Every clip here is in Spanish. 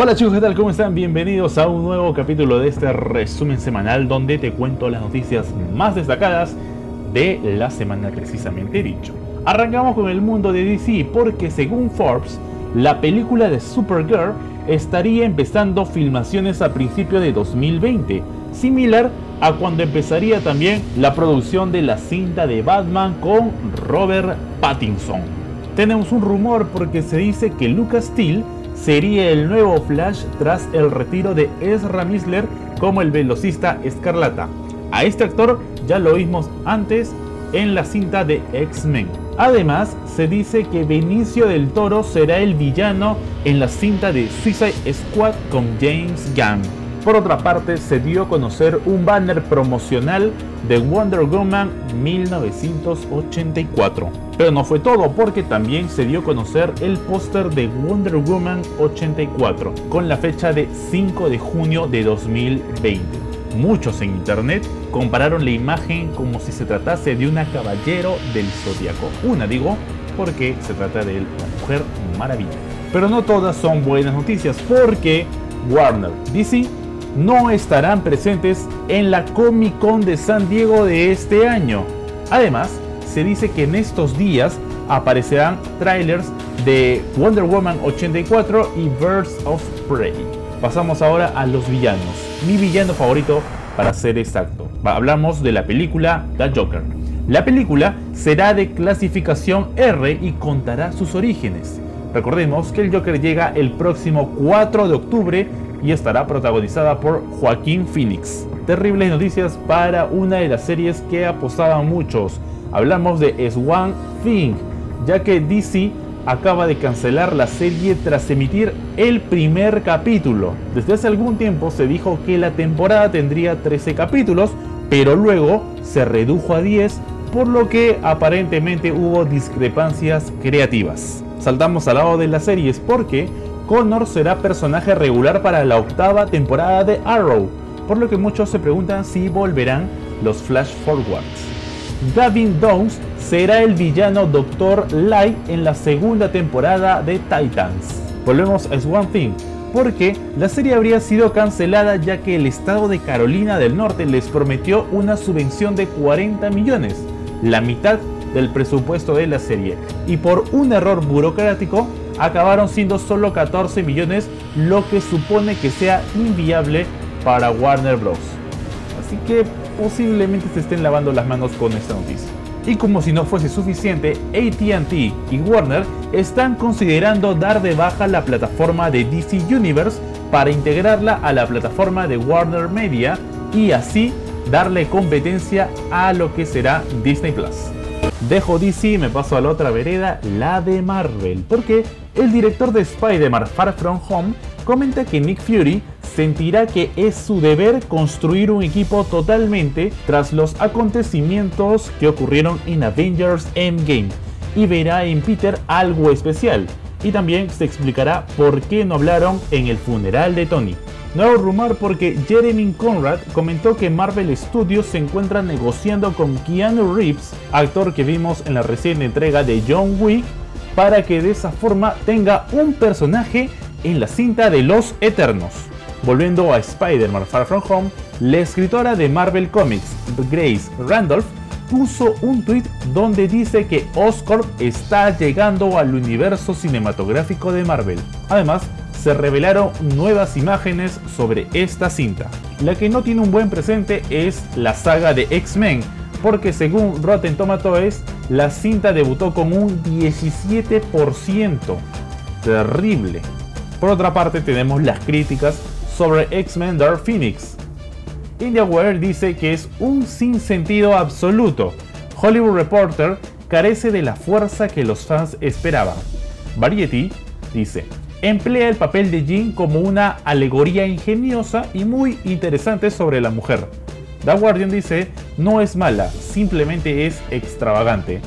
Hola chicos, ¿qué tal? ¿Cómo están? Bienvenidos a un nuevo capítulo de este resumen semanal donde te cuento las noticias más destacadas de la semana precisamente dicho. Arrancamos con el mundo de DC porque según Forbes, la película de Supergirl estaría empezando filmaciones a principios de 2020, similar a cuando empezaría también la producción de la cinta de Batman con Robert Pattinson. Tenemos un rumor porque se dice que Lucas Steele sería el nuevo Flash tras el retiro de Ezra Miller como el velocista Escarlata. A este actor ya lo vimos antes en la cinta de X-Men. Además, se dice que Benicio del Toro será el villano en la cinta de Suicide Squad con James Gunn. Por otra parte, se dio a conocer un banner promocional de Wonder Woman 1984. Pero no fue todo, porque también se dio a conocer el póster de Wonder Woman 84, con la fecha de 5 de junio de 2020. Muchos en internet compararon la imagen como si se tratase de una caballero del zodiaco. Una digo, porque se trata de la Mujer Maravilla. Pero no todas son buenas noticias, porque Warner, DC no estarán presentes en la Comic Con de San Diego de este año. Además, se dice que en estos días aparecerán trailers de Wonder Woman 84 y Birds of Prey. Pasamos ahora a los villanos. Mi villano favorito, para ser exacto. Hablamos de la película The Joker. La película será de clasificación R y contará sus orígenes. Recordemos que el Joker llega el próximo 4 de octubre y estará protagonizada por Joaquín Phoenix. Terribles noticias para una de las series que apostaban muchos. Hablamos de Swan Thing, ya que DC acaba de cancelar la serie tras emitir el primer capítulo. Desde hace algún tiempo se dijo que la temporada tendría 13 capítulos, pero luego se redujo a 10, por lo que aparentemente hubo discrepancias creativas. Saltamos al lado de las series porque Connor será personaje regular para la octava temporada de Arrow, por lo que muchos se preguntan si volverán los Flash Forwards. Gavin Downs será el villano Dr. Light en la segunda temporada de Titans. Volvemos a One Thing, porque la serie habría sido cancelada ya que el estado de Carolina del Norte les prometió una subvención de 40 millones, la mitad del presupuesto de la serie, y por un error burocrático acabaron siendo solo 14 millones, lo que supone que sea inviable para Warner Bros. Así que posiblemente se estén lavando las manos con esta noticia. Y como si no fuese suficiente, ATT y Warner están considerando dar de baja la plataforma de DC Universe para integrarla a la plataforma de Warner Media y así darle competencia a lo que será Disney Plus. Dejo DC y me paso a la otra vereda, la de Marvel, porque el director de Spider-Man Far From Home comenta que Nick Fury sentirá que es su deber construir un equipo totalmente tras los acontecimientos que ocurrieron en Avengers Endgame y verá en Peter algo especial. Y también se explicará por qué no hablaron en el funeral de Tony. Nuevo rumor porque Jeremy Conrad comentó que Marvel Studios se encuentra negociando con Keanu Reeves, actor que vimos en la reciente entrega de John Wick, para que de esa forma tenga un personaje en la cinta de los Eternos. Volviendo a Spider-Man Far From Home, la escritora de Marvel Comics, Grace Randolph, puso un tweet donde dice que Oscorp está llegando al universo cinematográfico de Marvel. Además, se revelaron nuevas imágenes sobre esta cinta. La que no tiene un buen presente es la saga de X-Men, porque según Rotten Tomatoes, la cinta debutó con un 17%. Terrible. Por otra parte, tenemos las críticas sobre X-Men Dark Phoenix. IndiaWare dice que es un sinsentido absoluto. Hollywood Reporter carece de la fuerza que los fans esperaban. Variety dice, emplea el papel de Jean como una alegoría ingeniosa y muy interesante sobre la mujer. The Guardian dice, no es mala, simplemente es extravagante.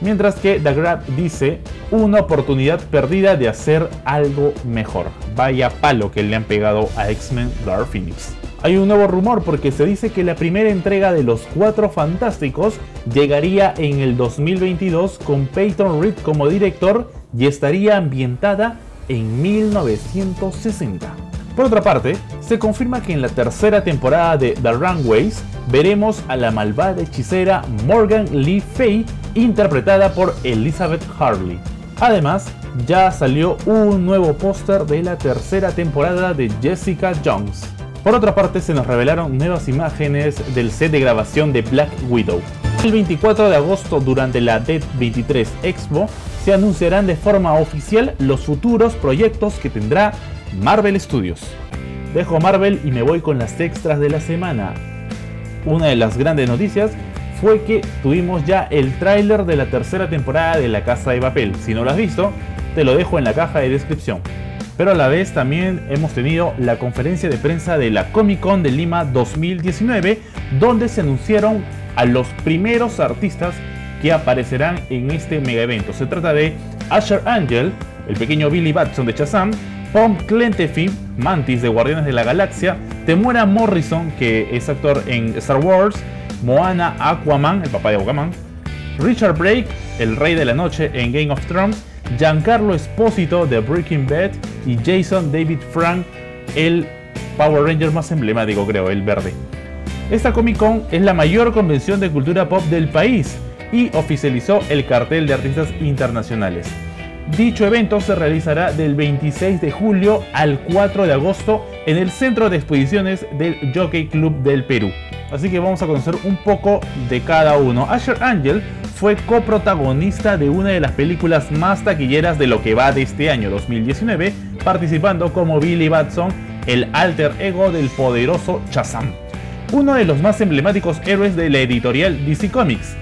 Mientras que The Grab dice, una oportunidad perdida de hacer algo mejor. Vaya palo que le han pegado a X-Men Dark Phoenix. Hay un nuevo rumor porque se dice que la primera entrega de los Cuatro Fantásticos llegaría en el 2022 con Peyton Reed como director y estaría ambientada en 1960. Por otra parte, se confirma que en la tercera temporada de The Runways veremos a la malvada hechicera Morgan Lee Fay interpretada por Elizabeth Harley. Además, ya salió un nuevo póster de la tercera temporada de Jessica Jones. Por otra parte, se nos revelaron nuevas imágenes del set de grabación de Black Widow. El 24 de agosto, durante la Dead 23 Expo, se anunciarán de forma oficial los futuros proyectos que tendrá Marvel Studios. Dejo Marvel y me voy con las extras de la semana. Una de las grandes noticias fue que tuvimos ya el tráiler de la tercera temporada de La Casa de Papel. Si no lo has visto, te lo dejo en la caja de descripción. Pero a la vez también hemos tenido la conferencia de prensa de la Comic Con de Lima 2019, donde se anunciaron a los primeros artistas que aparecerán en este mega evento. Se trata de Asher Angel, el pequeño Billy Batson de Shazam, Pom Clentefi, Mantis de Guardianes de la Galaxia, Temuera Morrison, que es actor en Star Wars, Moana Aquaman, el papá de Aquaman, Richard Brake, el rey de la noche en Game of Thrones, Giancarlo Espósito de Breaking Bad y Jason David Frank, el Power Ranger más emblemático creo, el verde. Esta Comic Con es la mayor convención de cultura pop del país y oficializó el cartel de artistas internacionales. Dicho evento se realizará del 26 de julio al 4 de agosto en el Centro de Exposiciones del Jockey Club del Perú. Así que vamos a conocer un poco de cada uno. Asher Angel fue coprotagonista de una de las películas más taquilleras de lo que va de este año 2019, participando como Billy Batson, el alter ego del poderoso Shazam, uno de los más emblemáticos héroes de la editorial DC Comics.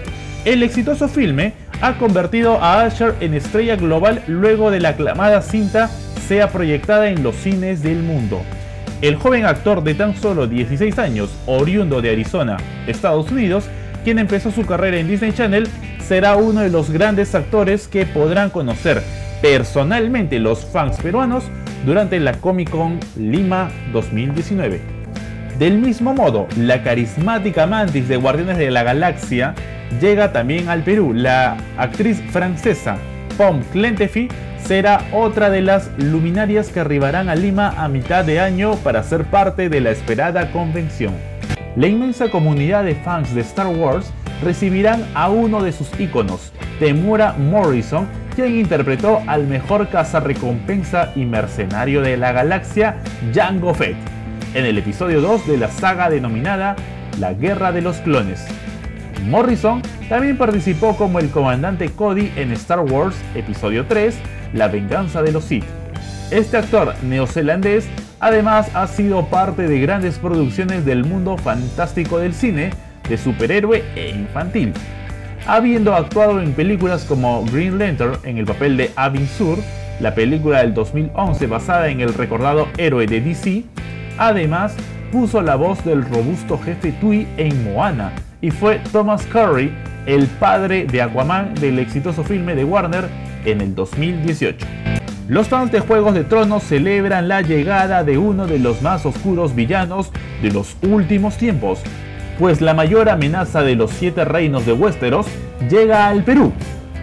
El exitoso filme ha convertido a Asher en estrella global luego de la aclamada cinta sea proyectada en los cines del mundo. El joven actor de tan solo 16 años, oriundo de Arizona, Estados Unidos, quien empezó su carrera en Disney Channel, será uno de los grandes actores que podrán conocer personalmente los fans peruanos durante la Comic Con Lima 2019. Del mismo modo, la carismática Mantis de Guardianes de la Galaxia llega también al Perú. La actriz francesa Pom Clentefi será otra de las luminarias que arribarán a Lima a mitad de año para ser parte de la esperada convención. La inmensa comunidad de fans de Star Wars recibirán a uno de sus íconos, Temura Morrison, quien interpretó al mejor cazarrecompensa y mercenario de la galaxia, Jango Fett, en el episodio 2 de la saga denominada La Guerra de los Clones. Morrison también participó como el comandante Cody en Star Wars Episodio 3, La venganza de los Sith. Este actor neozelandés además ha sido parte de grandes producciones del mundo fantástico del cine, de superhéroe e infantil. Habiendo actuado en películas como Green Lantern en el papel de Avin Sur, la película del 2011 basada en el recordado héroe de DC, además puso la voz del robusto jefe Tui en Moana, y fue Thomas Curry, el padre de Aquaman del exitoso filme de Warner en el 2018. Los fans de Juegos de Tronos celebran la llegada de uno de los más oscuros villanos de los últimos tiempos, pues la mayor amenaza de los siete reinos de Westeros llega al Perú.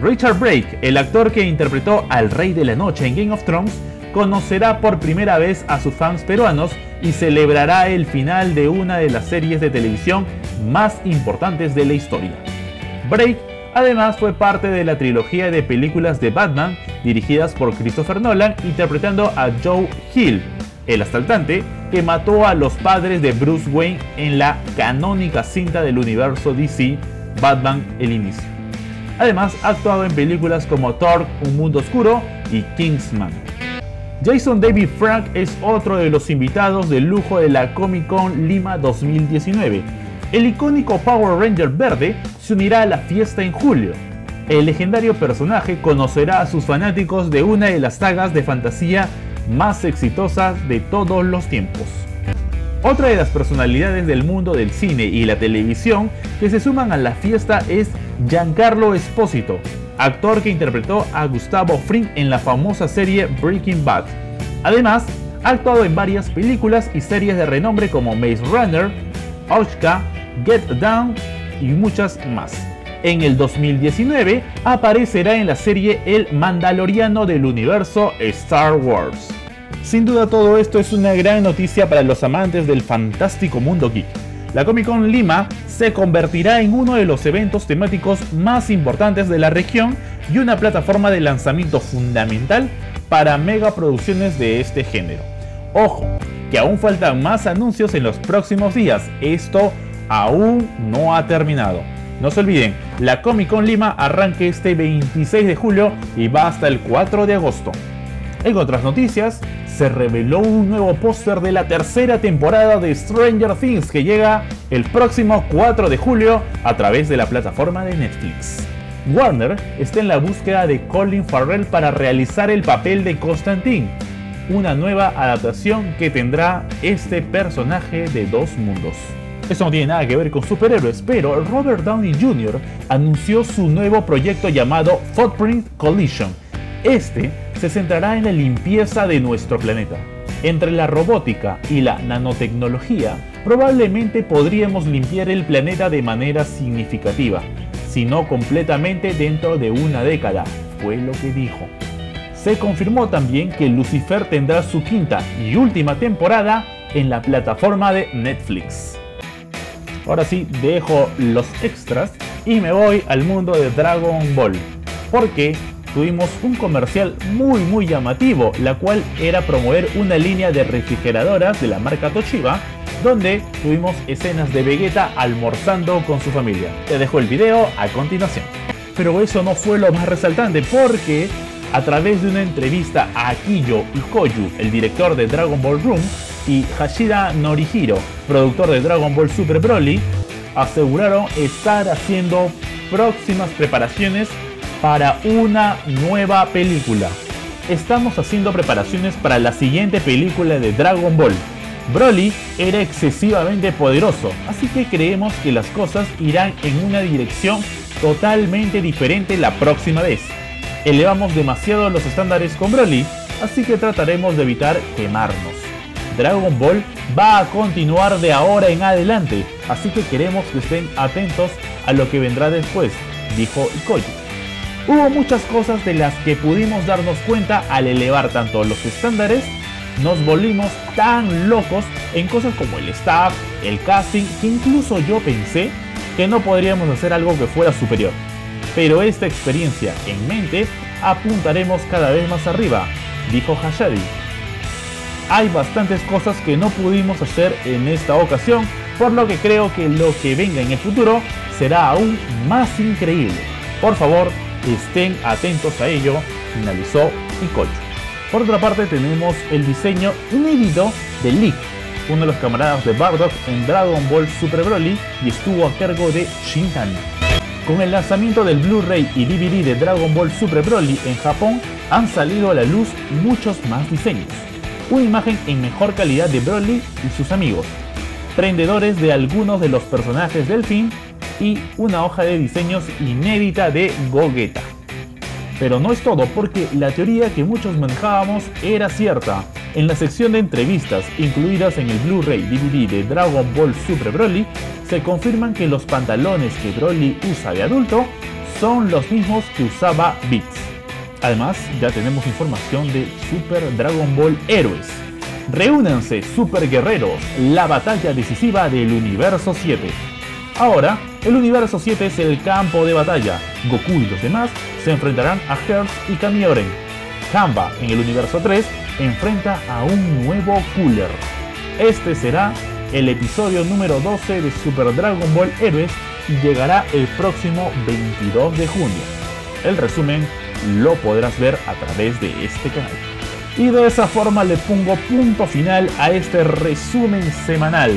Richard Brake, el actor que interpretó al Rey de la Noche en Game of Thrones, conocerá por primera vez a sus fans peruanos y celebrará el final de una de las series de televisión más importantes de la historia. Además fue parte de la trilogía de películas de Batman dirigidas por Christopher Nolan interpretando a Joe Hill, el asaltante que mató a los padres de Bruce Wayne en la canónica cinta del universo DC Batman El Inicio. Además ha actuado en películas como Thor, Un Mundo Oscuro y Kingsman. Jason David Frank es otro de los invitados de lujo de la Comic Con Lima 2019 el icónico Power Ranger verde se unirá a la fiesta en julio. El legendario personaje conocerá a sus fanáticos de una de las sagas de fantasía más exitosas de todos los tiempos. Otra de las personalidades del mundo del cine y la televisión que se suman a la fiesta es Giancarlo Espósito, actor que interpretó a Gustavo Fring en la famosa serie Breaking Bad. Además, ha actuado en varias películas y series de renombre como Maze Runner, Oshka, Get Down y muchas más. en el 2019 aparecerá en la serie El Mandaloriano del universo Star Wars. Sin duda todo esto es una gran noticia para los amantes del fantástico mundo geek. La Comic Con Lima se convertirá en uno de los eventos temáticos más importantes de la región y una plataforma de lanzamiento fundamental para megaproducciones de este género. Ojo, que aún faltan más anuncios en los próximos días, esto aún no ha terminado. No se olviden, la Comic Con Lima arranca este 26 de julio y va hasta el 4 de agosto. En otras noticias, se reveló un nuevo póster de la tercera temporada de Stranger Things que llega el próximo 4 de julio a través de la plataforma de Netflix. Warner está en la búsqueda de Colin Farrell para realizar el papel de Constantine, una nueva adaptación que tendrá este personaje de dos mundos. Eso no tiene nada que ver con superhéroes, pero Robert Downey Jr. anunció su nuevo proyecto llamado Footprint Collision. Este se centrará en la limpieza de nuestro planeta. Entre la robótica y la nanotecnología, probablemente podríamos limpiar el planeta de manera significativa, si no completamente dentro de una década, fue lo que dijo. Se confirmó también que Lucifer tendrá su quinta y última temporada en la plataforma de Netflix. Ahora sí, dejo los extras y me voy al mundo de Dragon Ball. Porque tuvimos un comercial muy muy llamativo, la cual era promover una línea de refrigeradoras de la marca Toshiba, donde tuvimos escenas de Vegeta almorzando con su familia. Te dejo el video a continuación. Pero eso no fue lo más resaltante porque a través de una entrevista a Akiyo Ikoyu, el director de Dragon Ball Room, y Hashira Norihiro, productor de Dragon Ball Super Broly, aseguraron estar haciendo próximas preparaciones para una nueva película. Estamos haciendo preparaciones para la siguiente película de Dragon Ball. Broly era excesivamente poderoso, así que creemos que las cosas irán en una dirección totalmente diferente la próxima vez. Elevamos demasiado los estándares con Broly, así que trataremos de evitar quemarnos. Dragon Ball va a continuar de ahora en adelante, así que queremos que estén atentos a lo que vendrá después, dijo Ikoyi. Hubo muchas cosas de las que pudimos darnos cuenta al elevar tanto los estándares, nos volvimos tan locos en cosas como el staff, el casting, que incluso yo pensé que no podríamos hacer algo que fuera superior. Pero esta experiencia en mente apuntaremos cada vez más arriba, dijo Hashadi hay bastantes cosas que no pudimos hacer en esta ocasión, por lo que creo que lo que venga en el futuro será aún más increíble. Por favor, estén atentos a ello, finalizó Ikochu. Por otra parte tenemos el diseño inédito de Leak, uno de los camaradas de Bardock en Dragon Ball Super Broly y estuvo a cargo de Shinhan. Con el lanzamiento del Blu-ray y DVD de Dragon Ball Super Broly en Japón, han salido a la luz muchos más diseños una imagen en mejor calidad de Broly y sus amigos, prendedores de algunos de los personajes del film y una hoja de diseños inédita de Gogeta. Pero no es todo porque la teoría que muchos manejábamos era cierta. En la sección de entrevistas incluidas en el Blu-ray DVD de Dragon Ball Super Broly, se confirman que los pantalones que Broly usa de adulto son los mismos que usaba Beats. Además, ya tenemos información de Super Dragon Ball Héroes. Reúnanse, Super Guerreros, la batalla decisiva del Universo 7. Ahora, el Universo 7 es el campo de batalla. Goku y los demás se enfrentarán a Hearth y Kamioren. Kamba, en el Universo 3, enfrenta a un nuevo Cooler. Este será el episodio número 12 de Super Dragon Ball Héroes y llegará el próximo 22 de junio. El resumen lo podrás ver a través de este canal. Y de esa forma le pongo punto final a este resumen semanal.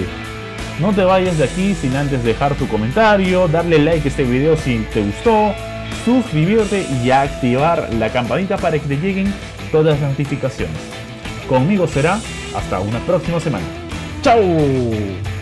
No te vayas de aquí sin antes dejar tu comentario, darle like a este video si te gustó, suscribirte y activar la campanita para que te lleguen todas las notificaciones. Conmigo será hasta una próxima semana. ¡Chao!